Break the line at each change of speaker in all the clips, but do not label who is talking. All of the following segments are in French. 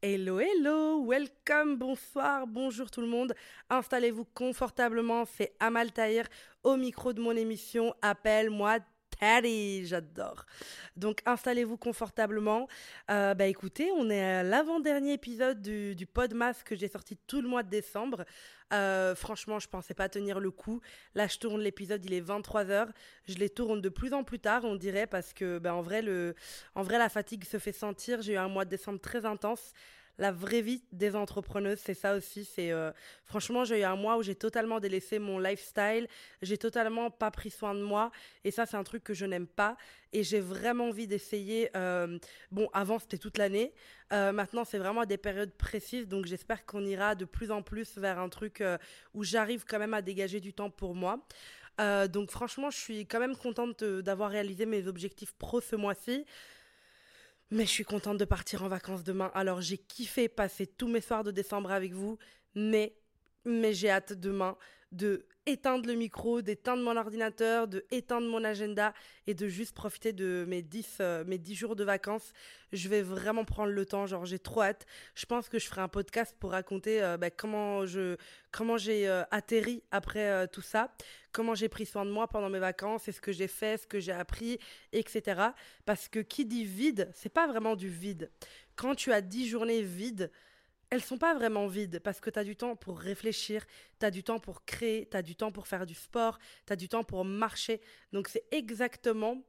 Hello, hello, welcome, bonsoir, bonjour tout le monde. Installez-vous confortablement, c'est Amal Tahir au micro de mon émission Appelle-moi Taddy, j'adore. Donc installez-vous confortablement. Euh, bah écoutez, on est à l'avant-dernier épisode du, du Podmas que j'ai sorti tout le mois de décembre. Euh, franchement, je pensais pas tenir le coup. Là, je tourne l'épisode, il est 23h. Je les tourne de plus en plus tard, on dirait, parce que bah, en, vrai, le, en vrai, la fatigue se fait sentir. J'ai eu un mois de décembre très intense la vraie vie des entrepreneuses, c'est ça aussi. C'est euh, franchement, j'ai eu un mois où j'ai totalement délaissé mon lifestyle, j'ai totalement pas pris soin de moi, et ça, c'est un truc que je n'aime pas. Et j'ai vraiment envie d'essayer. Euh, bon, avant c'était toute l'année, euh, maintenant c'est vraiment des périodes précises, donc j'espère qu'on ira de plus en plus vers un truc où j'arrive quand même à dégager du temps pour moi. donc franchement, je suis quand même contente d'avoir réalisé mes objectifs pro ce mois-ci. Mais je suis contente de partir en vacances demain. Alors j'ai kiffé passer tous mes soirs de décembre avec vous, mais, mais j'ai hâte demain de éteindre le micro, d'éteindre mon ordinateur, de éteindre mon agenda et de juste profiter de mes 10, euh, mes 10 jours de vacances. Je vais vraiment prendre le temps, genre j'ai trop hâte. Je pense que je ferai un podcast pour raconter euh, bah, comment je comment j'ai euh, atterri après tout ça, comment j'ai pris soin de moi pendant mes vacances, et ce que j'ai fait, ce que j'ai appris, etc. Parce que qui dit vide, c'est pas vraiment du vide. Quand tu as 10 journées vides, elles sont pas vraiment vides parce que tu as du temps pour réfléchir, tu as du temps pour créer, tu as du temps pour faire du sport, tu as du temps pour marcher. Donc c'est exactement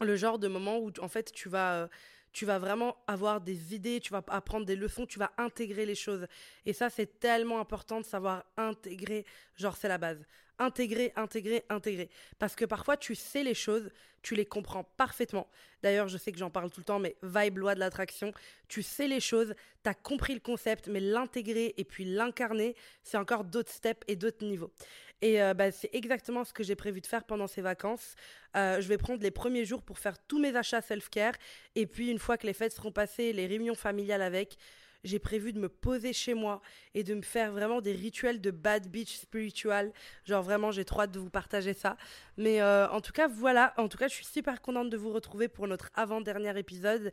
le genre de moment où en fait tu vas euh, tu vas vraiment avoir des idées, tu vas apprendre des leçons, tu vas intégrer les choses. Et ça c'est tellement important de savoir intégrer, genre c'est la base intégrer, intégrer, intégrer. Parce que parfois, tu sais les choses, tu les comprends parfaitement. D'ailleurs, je sais que j'en parle tout le temps, mais vibe loi de l'attraction. Tu sais les choses, tu as compris le concept, mais l'intégrer et puis l'incarner, c'est encore d'autres steps et d'autres niveaux. Et euh, bah, c'est exactement ce que j'ai prévu de faire pendant ces vacances. Euh, je vais prendre les premiers jours pour faire tous mes achats self-care. Et puis, une fois que les fêtes seront passées, les réunions familiales avec, j'ai prévu de me poser chez moi et de me faire vraiment des rituels de bad beach spiritual. Genre vraiment, j'ai trop hâte de vous partager ça. Mais euh, en tout cas, voilà. En tout cas, je suis super contente de vous retrouver pour notre avant-dernier épisode.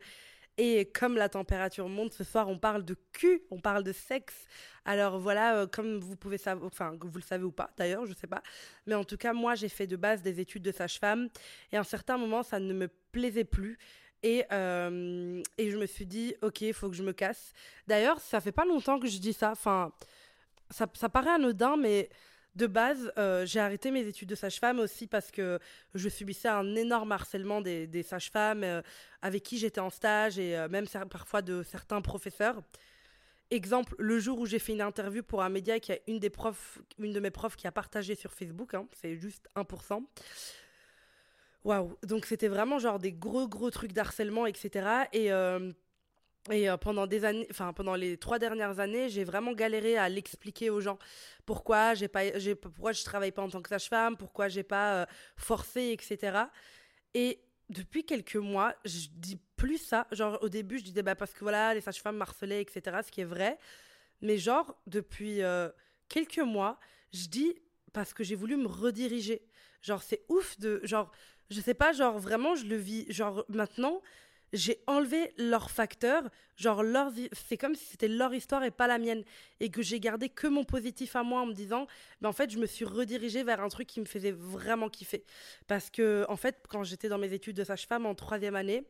Et comme la température monte, ce soir, on parle de cul, on parle de sexe. Alors voilà, euh, comme vous pouvez savoir, enfin, vous le savez ou pas d'ailleurs, je sais pas. Mais en tout cas, moi, j'ai fait de base des études de sage-femme. Et à un certain moment, ça ne me plaisait plus. Et, euh, et je me suis dit, ok, il faut que je me casse. D'ailleurs, ça fait pas longtemps que je dis ça. Enfin, ça, ça paraît anodin, mais de base, euh, j'ai arrêté mes études de sage-femme aussi parce que je subissais un énorme harcèlement des, des sages-femmes euh, avec qui j'étais en stage et même parfois de certains professeurs. Exemple, le jour où j'ai fait une interview pour un média qui a une des profs, une de mes profs qui a partagé sur Facebook, hein, c'est juste 1%. Waouh Donc c'était vraiment genre des gros gros trucs d'harcèlement, etc. Et, euh, et euh, pendant des années, enfin pendant les trois dernières années, j'ai vraiment galéré à l'expliquer aux gens. Pourquoi j'ai pas, pourquoi je travaille pas en tant que sage-femme, pourquoi j'ai pas euh, forcé, etc. Et depuis quelques mois, je dis plus ça. Genre au début, je disais bah parce que voilà, les sages-femmes harcelaient, etc. Ce qui est vrai. Mais genre depuis quelques mois, je dis parce que j'ai voulu me rediriger. Genre c'est ouf de genre je sais pas, genre vraiment, je le vis. Genre maintenant, j'ai enlevé leur facteur. Genre, leur, c'est comme si c'était leur histoire et pas la mienne. Et que j'ai gardé que mon positif à moi en me disant, ben en fait, je me suis redirigée vers un truc qui me faisait vraiment kiffer. Parce que, en fait, quand j'étais dans mes études de sage-femme en troisième année,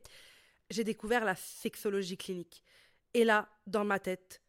j'ai découvert la sexologie clinique. Et là, dans ma tête,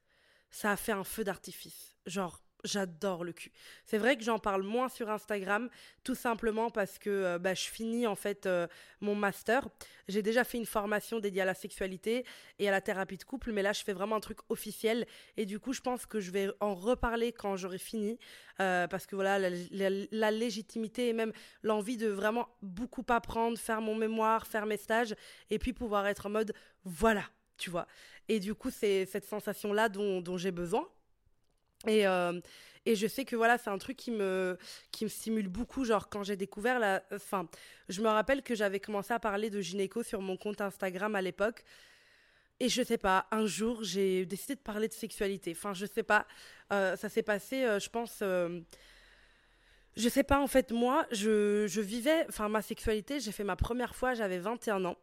ça a fait un feu d'artifice. Genre, j'adore le cul. C'est vrai que j'en parle moins sur Instagram, tout simplement parce que euh, bah, je finis en fait euh, mon master. J'ai déjà fait une formation dédiée à la sexualité et à la thérapie de couple, mais là je fais vraiment un truc officiel et du coup je pense que je vais en reparler quand j'aurai fini euh, parce que voilà la, légitimité et même l'envie de vraiment beaucoup apprendre, faire mon mémoire, faire mes stages et puis pouvoir être en mode voilà, tu vois. Et du coup c'est cette sensation là dont, dont j'ai besoin et, euh, et je sais que voilà, c'est un truc qui me, qui me stimule beaucoup. Genre, quand j'ai découvert la. Enfin, je me rappelle que j'avais commencé à parler de gynéco sur mon compte Instagram à l'époque. Et je sais pas, un jour, j'ai décidé de parler de sexualité. Enfin, je sais pas. Euh, ça s'est passé, euh, je pense. je sais pas, en fait, moi, je, je vivais. Enfin, ma sexualité, j'ai fait ma première fois, j'avais 21 ans.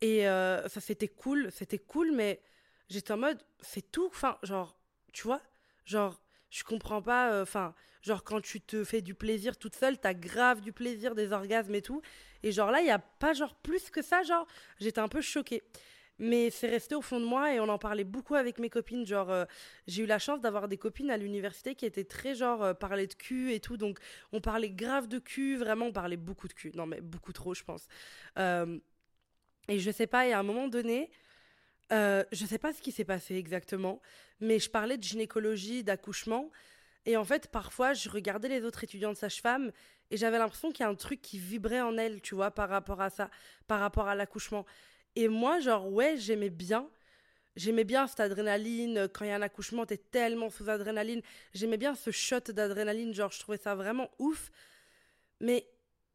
Et ça, c'était cool. C'était cool, mais j'étais en mode, c'est tout. Enfin, genre, tu vois, genre, je comprends pas. euh, Enfin, genre, quand tu te fais du plaisir toute seule, t'as grave du plaisir, des orgasmes et tout. Et genre là, il y a pas genre plus que ça. Genre, j'étais un peu choquée. Mais c'est resté au fond de moi et on en parlait beaucoup avec mes copines. Genre, euh, j'ai eu la chance d'avoir des copines à l'université qui étaient très genre euh, de cul et tout. Donc, on parlait grave de cul. Vraiment, on parlait beaucoup de cul. Non, mais beaucoup trop, je pense. Euh, et je sais pas, et à un moment donné, euh, je sais pas ce qui s'est passé exactement, mais je parlais de gynécologie, d'accouchement. Et en fait, parfois, je regardais les autres étudiantes sages-femmes et j'avais l'impression qu'il y a un truc qui vibrait en elles, tu vois, par rapport à ça, par rapport à l'accouchement. Et moi, genre, ouais, j'aimais bien. J'aimais bien cette adrénaline. Quand il y a un accouchement, t'es tellement sous adrénaline. J'aimais bien ce shot d'adrénaline. Genre, je trouvais ça vraiment ouf. Mais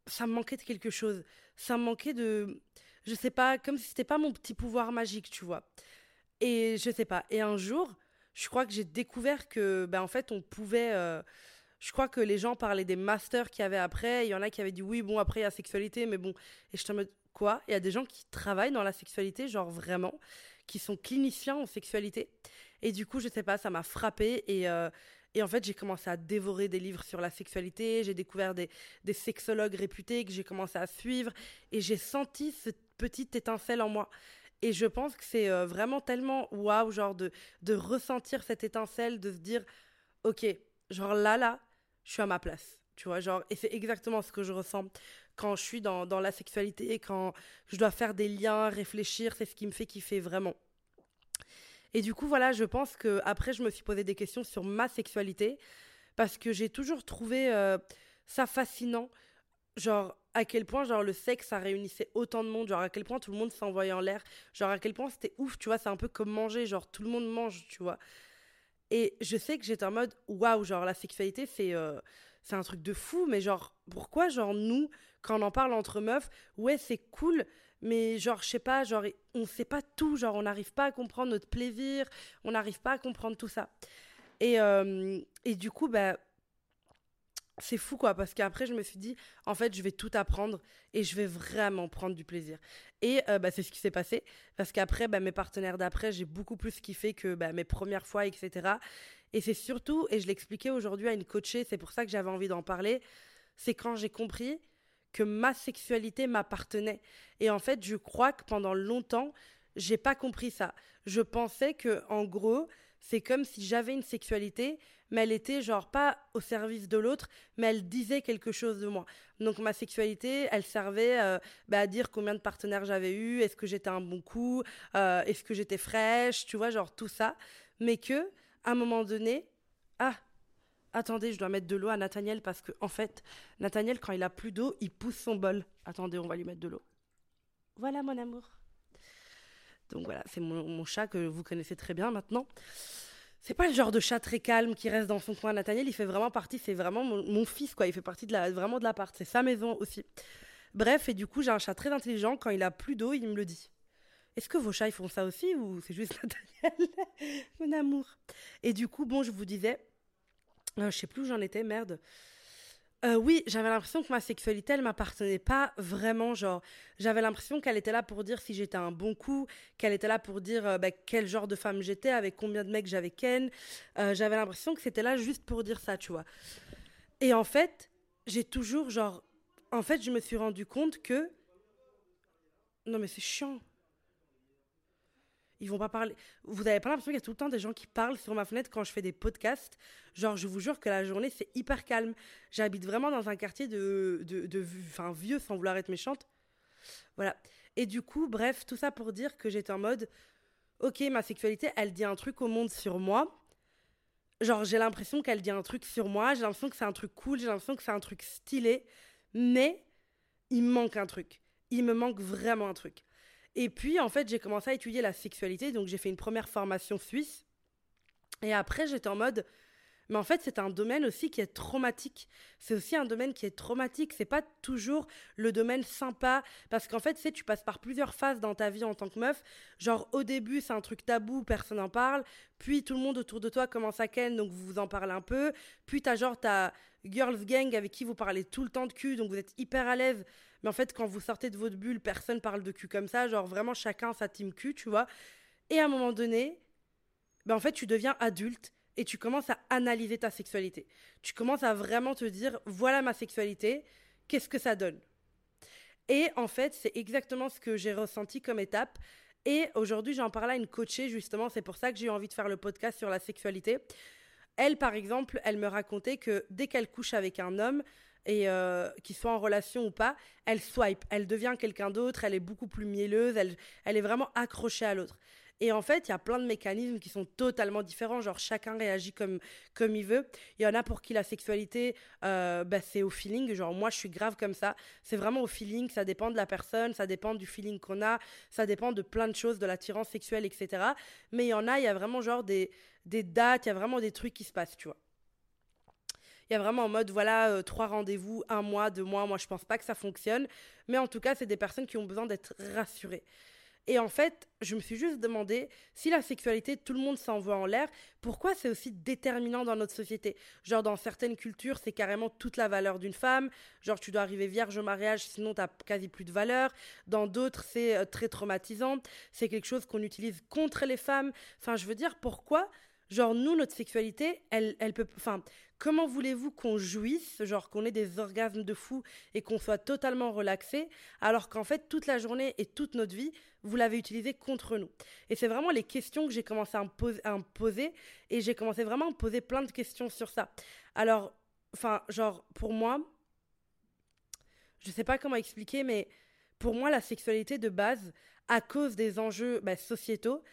ça me manquait de quelque chose. Ça me manquait de. Je sais pas, comme si c'était pas mon petit pouvoir magique, tu vois. Et je sais pas. Et un jour, je crois que j'ai découvert que, ben, en fait, on pouvait. euh, je crois que les gens parlaient des masters qu'il y avait après. Il y en a qui avaient dit oui, bon, après, il y a sexualité, mais bon. Et je en mode, quoi? Il y a des gens qui travaillent dans la sexualité, genre vraiment, qui sont cliniciens en sexualité? Et du coup, je sais pas, ça m'a frappé. Et, euh, et en fait, j'ai commencé à dévorer des livres sur la sexualité. J'ai découvert des, des sexologues réputés que j'ai commencé à suivre. Et j'ai senti cette petite étincelle en moi. Et je pense que c'est euh, vraiment tellement waouh, genre de, de ressentir cette étincelle, de se dire, ok, genre là, là, je suis à ma place. Tu vois, genre, et c'est exactement ce que je ressens quand je suis dans, dans la sexualité, quand je dois faire des liens, réfléchir, c'est ce qui me fait kiffer vraiment. Et du coup, voilà, je pense que après, je me suis posé des questions sur ma sexualité parce que j'ai toujours trouvé euh, ça fascinant, genre à quel point genre le sexe ça réunissait autant de monde, genre à quel point tout le monde s'envoyait en l'air, genre à quel point c'était ouf, tu vois, c'est un peu comme manger, genre tout le monde mange, tu vois. Et je sais que j'étais en mode waouh, genre la sexualité c'est euh, c'est un truc de fou, mais genre pourquoi genre nous quand on en parle entre meufs, ouais c'est cool, mais genre je sais pas, genre on sait pas tout, genre on n'arrive pas à comprendre notre plaisir, on n'arrive pas à comprendre tout ça. Et euh, et du coup bah c'est fou quoi parce qu'après je me suis dit en fait je vais tout apprendre et je vais vraiment prendre du plaisir. Et euh, bah, c'est ce qui s'est passé parce qu'après bah, mes partenaires d'après j'ai beaucoup plus kiffé que bah, mes premières fois etc et c'est surtout et je l'expliquais aujourd'hui à une coachée c'est pour ça que j'avais envie d'en parler c'est quand j'ai compris que ma sexualité m'appartenait. Et en fait je crois que pendant longtemps j'ai pas compris ça. Je pensais que en gros c'est comme si j'avais une sexualité, mais elle était genre pas au service de l'autre, mais elle disait quelque chose de moi. Donc ma sexualité, elle servait euh, bah, à dire combien de partenaires j'avais eu, est-ce que j'étais un bon coup, euh, est-ce que j'étais fraîche, tu vois, genre tout ça. Mais que, à un moment donné, ah, attendez, je dois mettre de l'eau à Nathaniel parce que, en fait, Nathaniel, quand il a plus d'eau, il pousse son bol. Attendez, on va lui mettre de l'eau. Voilà, mon amour. Donc voilà, c'est mon, chat que vous connaissez très bien maintenant. C'est pas le genre de chat très calme qui reste dans son coin. Nathaniel, il fait vraiment partie, c'est vraiment mon, mon fils, quoi. Il fait partie de la, vraiment de l'appart. C'est sa maison aussi. Bref, et du coup, j'ai un chat très intelligent. Quand il a plus d'eau, il me le dit. Est-ce que vos chats, ils font ça aussi ou c'est juste Nathaniel Mon amour? Et du coup, bon, je vous disais, euh, je sais plus où j'en étais, merde. Euh, oui, j'avais l'impression que ma sexualité, elle m'appartenait pas vraiment. Genre, j'avais l'impression qu'elle était là pour dire si j'étais un bon coup, qu'elle était là pour dire euh, bah, quel genre de femme j'étais, avec combien de mecs j'avais ken. Euh, j'avais l'impression que c'était là juste pour dire ça, tu vois. Et en fait, j'ai toujours, genre, en fait, je me suis rendu compte que. Non, mais c'est chiant. Ils vont pas parler. Vous avez pas l'impression qu'il y a tout le temps des gens qui parlent sur ma fenêtre quand je fais des podcasts? Genre, je vous jure que la journée, c'est hyper calme. J'habite vraiment dans un quartier de, de, de enfin, vieux, sans vouloir être méchante. Voilà. Et du coup, bref, tout ça pour dire que j'étais en mode, ok, ma sexualité, elle dit un truc au monde sur moi. Genre, j'ai l'impression qu'elle dit un truc sur moi. J'ai l'impression que c'est un truc cool. J'ai l'impression que c'est un truc stylé. Mais il me manque un truc. Il me manque vraiment un truc. Et puis, en fait, j'ai commencé à étudier la sexualité. Donc, j'ai fait une première formation suisse. Et après, j'étais en mode, mais en fait, c'est un domaine aussi qui est traumatique. C'est aussi un domaine qui est traumatique. C'est pas toujours le domaine sympa. Parce qu'en fait, tu tu passes par plusieurs phases dans ta vie en tant que meuf. Genre, au début, c'est un truc tabou, personne n'en parle. Puis, tout le monde autour de toi commence à ken, donc vous vous en parlez un peu. Puis, t'as genre ta girls gang avec qui vous parlez tout le temps de cul, donc vous êtes hyper à l'aise. Mais en fait, quand vous sortez de votre bulle, personne parle de cul comme ça. Genre, vraiment, chacun sa team cul, tu vois. Et à un moment donné, ben en fait, tu deviens adulte et tu commences à analyser ta sexualité. Tu commences à vraiment te dire, voilà ma sexualité, qu'est-ce que ça donne? Et en fait, c'est exactement ce que j'ai ressenti comme étape. Et aujourd'hui, j'en parlais à une coachée, justement, c'est pour ça que j'ai eu envie de faire le podcast sur la sexualité. Elle, par exemple, elle me racontait que dès qu'elle couche avec un homme, et euh, qu'il soit en relation ou pas, elle swipe, elle devient quelqu'un d'autre, elle est beaucoup plus mielleuse, elle, elle est vraiment accrochée à l'autre. Et en fait, il y a plein de mécanismes qui sont totalement différents. Genre, chacun réagit comme, comme il veut. Il y en a pour qui la sexualité, euh, bah, c'est au feeling. Genre, moi, je suis grave comme ça. C'est vraiment au feeling. Ça dépend de la personne, ça dépend du feeling qu'on a, ça dépend de plein de choses, de l'attirance sexuelle, etc. Mais il y en a, il y a vraiment genre des, des dates, il y a vraiment des trucs qui se passent, tu vois. Il y a vraiment en mode, voilà, euh, trois rendez-vous, un mois, deux mois. Moi, je pense pas que ça fonctionne. Mais en tout cas, c'est des personnes qui ont besoin d'être rassurées. Et en fait, je me suis juste demandé si la sexualité, tout le monde s'envoie en l'air, pourquoi c'est aussi déterminant dans notre société? Genre, dans certaines cultures, c'est carrément toute la valeur d'une femme. Genre, tu dois arriver vierge au mariage, sinon tu quasi plus de valeur. Dans d'autres, c'est euh, très traumatisant. C'est quelque chose qu'on utilise contre les femmes. Enfin, je veux dire, pourquoi Genre, nous, notre sexualité, elle, elle peut. Enfin, comment voulez-vous qu'on jouisse, genre qu'on ait des orgasmes de fou et qu'on soit totalement relaxé, alors qu'en fait, toute la journée et toute notre vie, vous l'avez utilisé contre nous? Et c'est vraiment les questions que j'ai commencé à me, poser, et j'ai commencé vraiment à me poser plein de questions sur ça. Alors, enfin, genre, pour moi, je sais pas comment expliquer, mais pour moi, la sexualité de base, à cause des enjeux bah, sociétaux,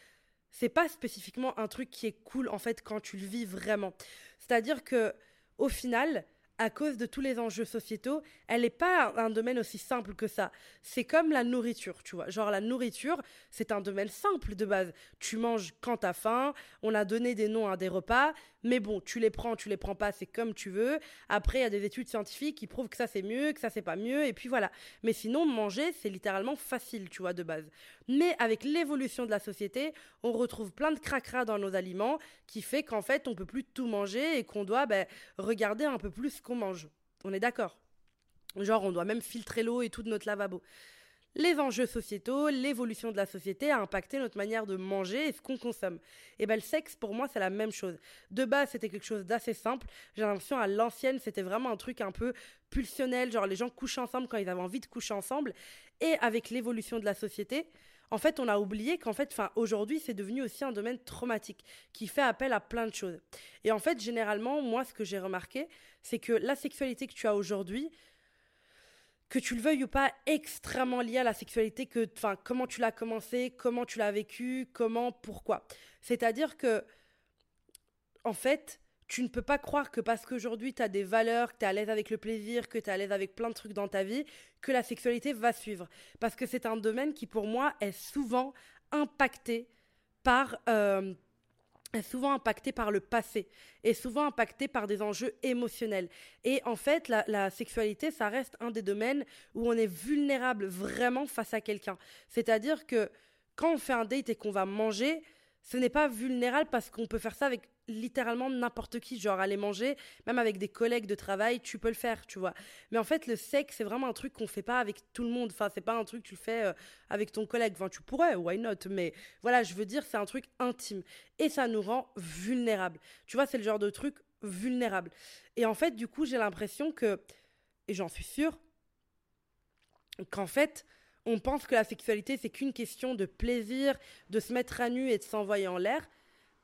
c'est pas spécifiquement un truc qui est cool en fait quand tu le vis vraiment. C'est-à-dire que au final, à cause de tous les enjeux sociétaux, elle n'est pas un domaine aussi simple que ça. C'est comme la nourriture, tu vois. Genre la nourriture, c'est un domaine simple de base. Tu manges quand t'as faim, on a donné des noms à des repas, mais bon, tu les prends, tu les prends pas, c'est comme tu veux. Après, il y a des études scientifiques qui prouvent que ça c'est mieux, que ça c'est pas mieux, et puis voilà. Mais sinon, manger, c'est littéralement facile, tu vois, de base. Mais avec l'évolution de la société, on retrouve plein de cracras dans nos aliments qui fait qu'en fait, on peut plus tout manger et qu'on doit ben, regarder un peu plus qu'on mange. On est d'accord? Genre, on doit même filtrer l'eau et tout de notre lavabo. Les enjeux sociétaux, l'évolution de la société a impacté notre manière de manger et ce qu'on consomme. Et ben le sexe, pour moi, c'est la même chose. De base, c'était quelque chose d'assez simple. J'ai l'impression, à l'ancienne, c'était vraiment un truc un peu pulsionnel. Genre, les gens couchaient ensemble quand ils avaient envie de coucher ensemble. Et avec l'évolution de la société, en fait, on a oublié qu'en fait, enfin, aujourd'hui, c'est devenu aussi un domaine traumatique qui fait appel à plein de choses. Et en fait, généralement, moi, ce que j'ai remarqué, c'est que la sexualité que tu as aujourd'hui, que tu le veuilles ou pas, extrêmement liée à la sexualité, que, comment tu l'as commencé, comment tu l'as vécu, comment, pourquoi. C'est-à-dire que, en fait, tu ne peux pas croire que parce qu'aujourd'hui tu as des valeurs, que tu es à l'aise avec le plaisir, que tu es à l'aise avec plein de trucs dans ta vie, que la sexualité va suivre. Parce que c'est un domaine qui pour moi est souvent impacté par... Euh, est souvent impacté par le passé, est souvent impacté par des enjeux émotionnels. Et en fait, la, sexualité, ça reste un des domaines où on est vulnérable vraiment face à quelqu'un. C'est-à-dire que quand on fait un date et qu'on va manger, ce n'est pas vulnérable parce qu'on peut faire ça avec littéralement n'importe qui, genre aller manger, même avec des collègues de travail, tu peux le faire, tu vois. Mais en fait, le sexe, c'est vraiment un truc qu'on fait pas avec tout le monde. Enfin, c'est pas un truc que tu le fais euh, avec ton collègue. Enfin, tu pourrais, why not? Mais voilà, je veux dire, c'est un truc intime. Et ça nous rend vulnérables. Tu vois, c'est le genre de truc vulnérable. Et en fait, du coup, j'ai l'impression que, et j'en suis sûre, qu'en fait, on pense que la sexualité, c'est qu'une question de plaisir, de se mettre à nu et de s'envoyer en l'air.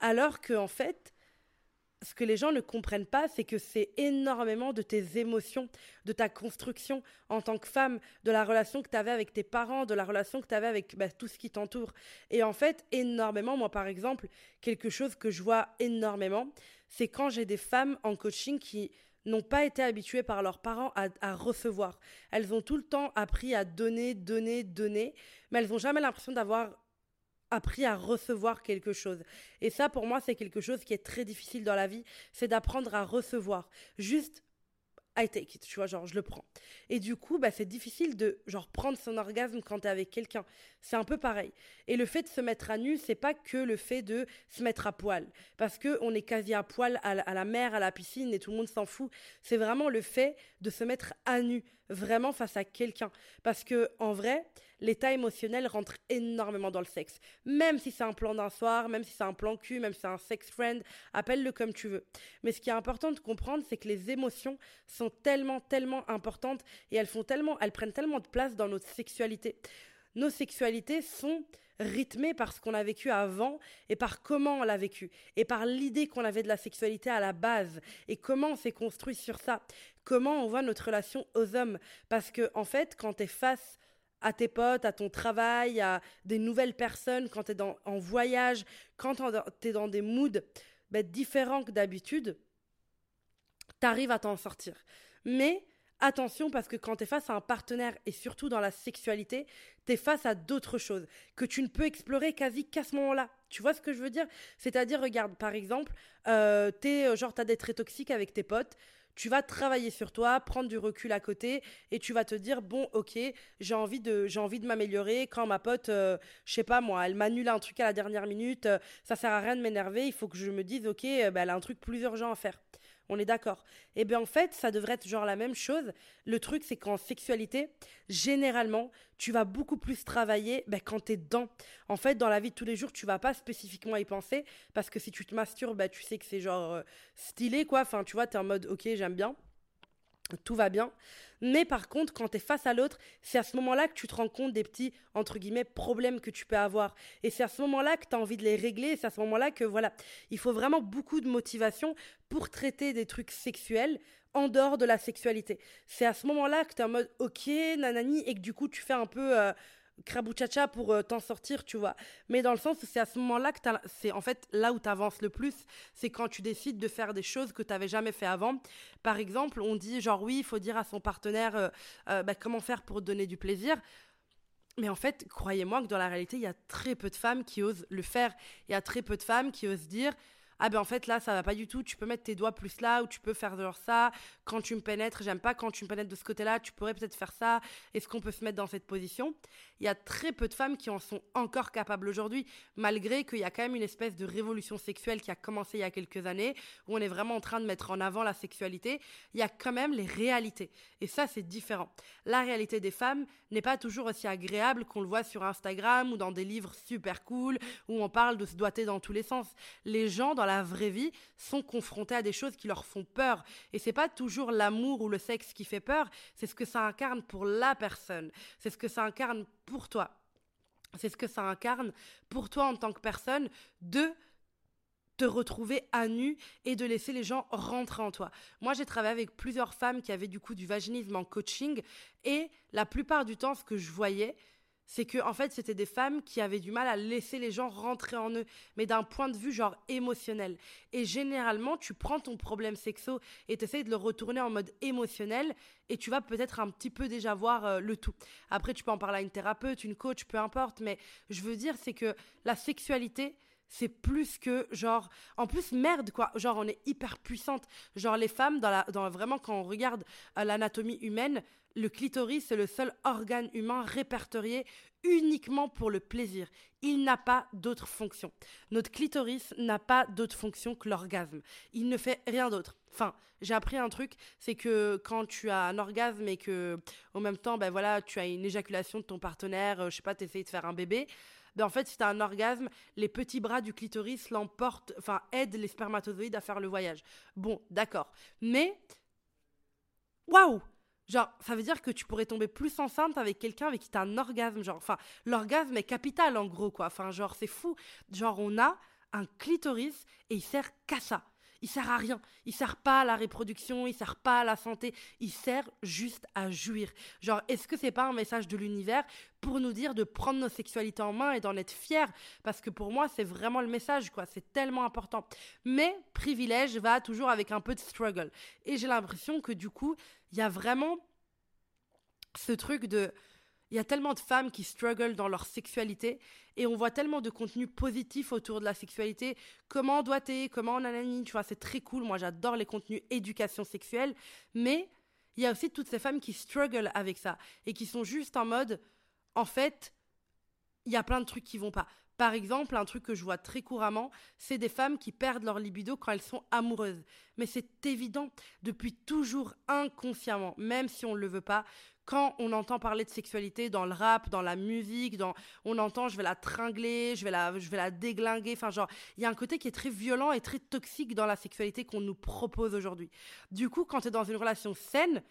Alors que, en fait, ce que les gens ne comprennent pas, c'est que c'est énormément de tes émotions, de ta construction en tant que femme, de la relation que tu avais avec tes parents, de la relation que tu avais avec bah, tout ce qui t'entoure. Et en fait, énormément, moi par exemple, quelque chose que je vois énormément, c'est quand j'ai des femmes en coaching qui n'ont pas été habituées par leurs parents à, recevoir. Elles ont tout le temps appris à donner, donner, donner, mais elles n'ont jamais l'impression d'avoir appris à recevoir quelque chose. Et ça, pour moi, c'est quelque chose qui est très difficile dans la vie, c'est d'apprendre à recevoir. Juste, I take it, tu vois, genre, je le prends. Et du coup, bah, c'est difficile de, genre, prendre son orgasme quand t'es avec quelqu'un. C'est un peu pareil. Et le fait de se mettre à nu, c'est pas que le fait de se mettre à poil. Parce que on est quasi à poil à la, à la mer, à la piscine, et tout le monde s'en fout. C'est vraiment le fait de se mettre à nu vraiment face à quelqu'un. Parce que, en vrai, l'état émotionnel rentre énormément dans le sexe. Même si c'est un plan d'un soir, même si c'est un plan cul, même si c'est un sex friend, appelle-le comme tu veux. Mais ce qui est important de comprendre, c'est que les émotions sont tellement, tellement importantes et elles font tellement, elles prennent tellement de place dans notre sexualité. Nos sexualités sont rythmées par ce qu'on a vécu avant et par comment on l'a vécu et par l'idée qu'on avait de la sexualité à la base et comment on s'est construit sur ça, comment on voit notre relation aux hommes? Parce que, en fait, quand tu es face à tes potes, à ton travail, à des nouvelles personnes, quand tu es en voyage, quand tu es dans des moods ben, différents que d'habitude, tu arrives à t'en sortir. Mais attention parce que quand tu es face à un partenaire et surtout dans la sexualité, tu es face à d'autres choses que tu ne peux explorer quasi qu'à ce moment-là. Tu vois ce que je veux dire? C'est-à-dire, regarde, par exemple, euh, es, euh, genre, tu as des traits toxiques avec tes potes, tu vas travailler sur toi, prendre du recul à côté et tu vas te dire bon ok j'ai envie de j'ai envie de m'améliorer. Quand ma pote euh, je sais pas moi elle m'annule un truc à la dernière minute euh, ça sert à rien de m'énerver. Il faut que je me dise ok euh, bah, elle a un truc plus urgent à faire on est d'accord. Et eh bien en fait, ça devrait être genre la même chose. Le truc, c'est qu'en sexualité, généralement, tu vas beaucoup plus travailler ben, quand tu es dedans. En fait, dans la vie de tous les jours, tu vas pas spécifiquement y penser parce que si tu te masturbes, ben, tu sais que c'est genre euh, stylé, quoi. Enfin, tu vois, tu es en mode, ok, j'aime bien tout va bien. Mais par contre, quand tu es face à l'autre, c'est à ce moment-là que tu te rends compte des petits, entre guillemets, problèmes que tu peux avoir. Et c'est à ce moment-là que tu as envie de les régler. C'est à ce moment-là que, voilà, il faut vraiment beaucoup de motivation pour traiter des trucs sexuels en dehors de la sexualité. C'est à ce moment-là que tu es en mode, ok, nanani, et que du coup, tu fais un peu... Euh, crabouchacha pour euh, t'en sortir, tu vois. Mais dans le sens c'est à ce moment-là que c'est en fait là où tu avances le plus, c'est quand tu décides de faire des choses que tu n'avais jamais fait avant. Par exemple, on dit genre oui, il faut dire à son partenaire euh, euh, bah, comment faire pour donner du plaisir. Mais en fait, croyez-moi que dans la réalité, il y a très peu de femmes qui osent le faire. Il y a très peu de femmes qui osent dire ah ben en fait là ça va pas du tout, tu peux mettre tes doigts plus là ou tu peux faire genre ça, quand tu me pénètres, j'aime pas quand tu me pénètres de ce côté-là, tu pourrais peut-être faire ça, est-ce qu'on peut se mettre dans cette position? Il y a très peu de femmes qui en sont encore capables aujourd'hui, malgré qu'il y a quand même une espèce de révolution sexuelle qui a commencé il y a quelques années, où on est vraiment en train de mettre en avant la sexualité, il y a quand même les réalités. Et ça c'est différent. La réalité des femmes n'est pas toujours aussi agréable qu'on le voit sur Instagram ou dans des livres super cool, où on parle de se doiter dans tous les sens. Les gens dans la la vraie vie sont confrontés à des choses qui leur font peur. Et c'est pas toujours l'amour ou le sexe qui fait peur, c'est ce que ça incarne pour la personne. C'est ce que ça incarne pour toi. C'est ce que ça incarne pour toi en tant que personne de te retrouver à nu et de laisser les gens rentrer en toi. Moi, j'ai travaillé avec plusieurs femmes qui avaient du coup du vaginisme en coaching et la plupart du temps, ce que je voyais, c'est que en fait c'était des femmes qui avaient du mal à laisser les gens rentrer en eux mais d'un point de vue genre émotionnel. Et généralement tu prends ton problème sexo et tu essayes de le retourner en mode émotionnel et tu vas peut-être un petit peu déjà voir euh, le tout. Après tu peux en parler à une thérapeute une coach peu importe mais je veux dire c'est que la sexualité c'est plus que genre en plus merde quoi. Genre on est hyper puissante. Genre les femmes dans la dans vraiment quand on regarde euh, l'anatomie humaine le clitoris c'est le seul organe humain répertorié uniquement pour le plaisir. Il n'a pas d'autre fonction. Notre clitoris n'a pas d'autre fonction que l'orgasme. Il ne fait rien d'autre. Enfin j'ai appris un truc c'est que quand tu as un orgasme et que au même temps ben voilà tu as une éjaculation de ton partenaire euh, je sais pas t'essayes de faire un bébé ben en fait, si tu as un orgasme, les petits bras du clitoris l'emportent, enfin, aident les spermatozoïdes à faire le voyage. Bon, d'accord. Mais, waouh Genre, ça veut dire que tu pourrais tomber plus enceinte avec quelqu'un avec qui tu as un orgasme. Genre, enfin, l'orgasme est capital en gros, quoi. Enfin, genre, c'est fou. Genre, on a un clitoris et il sert qu'à ça il sert à rien. Il sert pas à la reproduction, il sert pas à la santé, il sert juste à jouir. Genre, est-ce que c'est pas un message de l'univers pour nous dire de prendre nos sexualités en main et d'en être fiers? Parce que pour moi, c'est vraiment le message, quoi. C'est tellement important. Mais privilège va toujours avec un peu de struggle. Et j'ai l'impression que du coup, il y a vraiment ce truc de il y a tellement de femmes qui struggle dans leur sexualité et on voit tellement de contenu positif autour de la sexualité. Comment doit-elle Comment nanani Tu vois, c'est très cool. Moi, j'adore les contenus éducation sexuelle. Mais il y a aussi toutes ces femmes qui struggle avec ça et qui sont juste en mode, en fait, il y a plein de trucs qui vont pas. Par exemple, un truc que je vois très couramment, c'est des femmes qui perdent leur libido quand elles sont amoureuses. Mais c'est évident, depuis toujours inconsciemment, même si on ne le veut pas, quand on entend parler de sexualité dans le rap, dans la musique, dans on entend je vais la tringler, je vais la je vais la déglinguer, enfin genre il y a un côté qui est très violent et très toxique dans la sexualité qu'on nous propose aujourd'hui. Du coup, quand tu es dans une relation saine,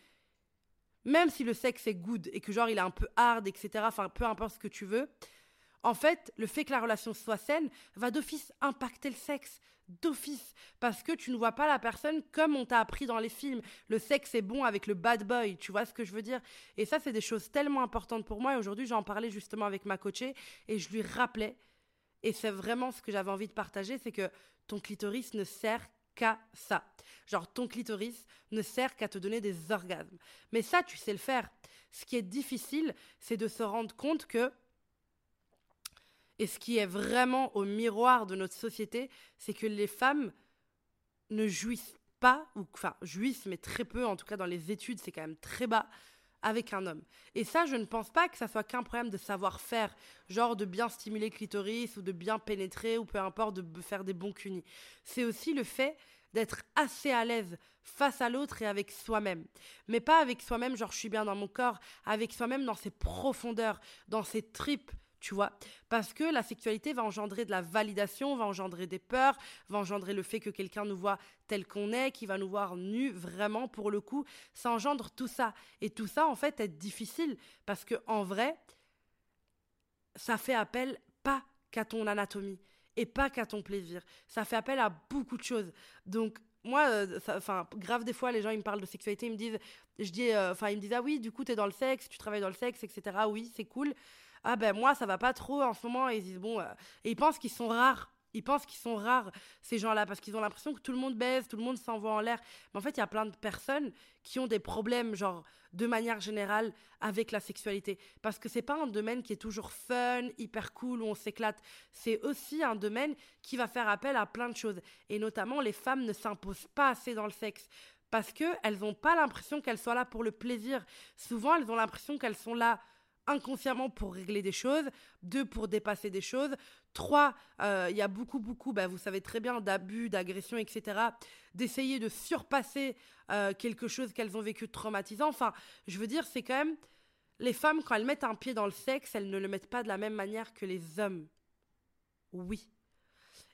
même si le sexe est good et que genre il est un peu hard, etc., enfin peu importe ce que tu veux, en fait, le fait que la relation soit saine va d'office impacter le sexe. D'office. Parce que tu ne vois pas la personne comme on t'a appris dans les films. Le sexe est bon avec le bad boy. Tu vois ce que je veux dire? Et ça, c'est des choses tellement importantes pour moi. Et aujourd'hui, j'en parlais justement avec ma coachée et je lui rappelais. Et c'est vraiment ce que j'avais envie de partager c'est que ton clitoris ne sert qu'à ça. Genre, ton clitoris ne sert qu'à te donner des orgasmes. Mais ça, tu sais le faire. Ce qui est difficile, c'est de se rendre compte que et ce qui est vraiment au miroir de notre société, c'est que les femmes ne jouissent pas, ou enfin jouissent, mais très peu, en tout cas dans les études, c'est quand même très bas, avec un homme. Et ça, je ne pense pas que ça soit qu'un problème de savoir-faire, genre de bien stimuler le clitoris ou de bien pénétrer ou peu importe, de faire des bons cunis. C'est aussi le fait d'être assez à l'aise face à l'autre et avec soi-même. Mais pas avec soi-même, genre je suis bien dans mon corps, avec soi-même dans ses profondeurs, dans ses tripes, tu vois Parce que la sexualité va engendrer de la validation, va engendrer des peurs, va engendrer le fait que quelqu'un nous voit tel qu'on est, qui va nous voir nus, vraiment, pour le coup, ça engendre tout ça. Et tout ça, en fait, est difficile, parce que en vrai, ça fait appel pas qu'à ton anatomie et pas qu'à ton plaisir. Ça fait appel à beaucoup de choses. Donc, moi, euh, enfin, grave des fois, les gens, ils me parlent de sexualité, ils me disent, je dis, euh, enfin, ils me disent, ah oui, du coup, t'es dans le sexe, tu travailles dans le sexe, etc. Oui, c'est cool ah ben moi ça va pas trop en ce moment et ils disent bon euh, et ils pensent qu'ils sont rares ils pensent qu'ils sont rares, ces gens-là, parce qu'ils ont l'impression que tout le monde baise, tout le monde s'envoie en l'air. Mais en fait, il y a plein de personnes qui ont des problèmes, genre, de manière générale, avec la sexualité. Parce que c'est pas un domaine qui est toujours fun, hyper cool, où on s'éclate. C'est aussi un domaine qui va faire appel à plein de choses. Et notamment, les femmes ne s'imposent pas assez dans le sexe. Parce qu'elles n'ont pas l'impression qu'elles soient là pour le plaisir. Souvent, elles ont l'impression qu'elles sont là inconsciemment pour régler des choses, deux pour dépasser des choses, trois, euh, il y a beaucoup, beaucoup, bah, vous savez très bien, d'abus, d'agressions, etc., d'essayer de surpasser euh, quelque chose qu'elles ont vécu traumatisant. Enfin, je veux dire, c'est quand même, les femmes, quand elles mettent un pied dans le sexe, elles ne le mettent pas de la même manière que les hommes. Oui.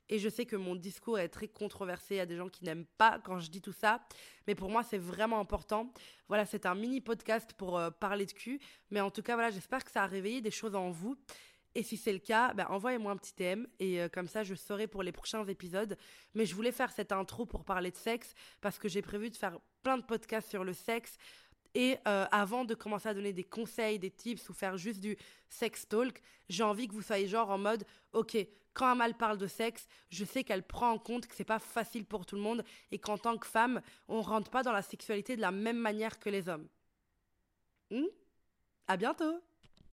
Et je sais que mon discours est très controversé. Il y a des gens qui n'aiment pas quand je dis tout ça. Mais pour moi, c'est vraiment important. Voilà, c'est un mini podcast pour euh, parler de cul. Mais en tout cas, voilà, j'espère que ça a réveillé des choses en vous. Et si c'est le cas, ben, envoyez-moi un petit TM et euh, comme ça je saurai pour les prochains épisodes. Mais je voulais faire cette intro pour parler de sexe parce que j'ai prévu de faire plein de podcasts sur le sexe. Et euh, avant de commencer à donner des conseils, des tips ou faire juste du sex talk, j'ai envie que vous soyez genre en mode, ok, quand Amal parle de sexe, je sais qu'elle prend en compte que c'est pas facile pour tout le monde et qu'en tant que femme, on rentre pas dans la sexualité de la même manière que les hommes. Hmm? À bientôt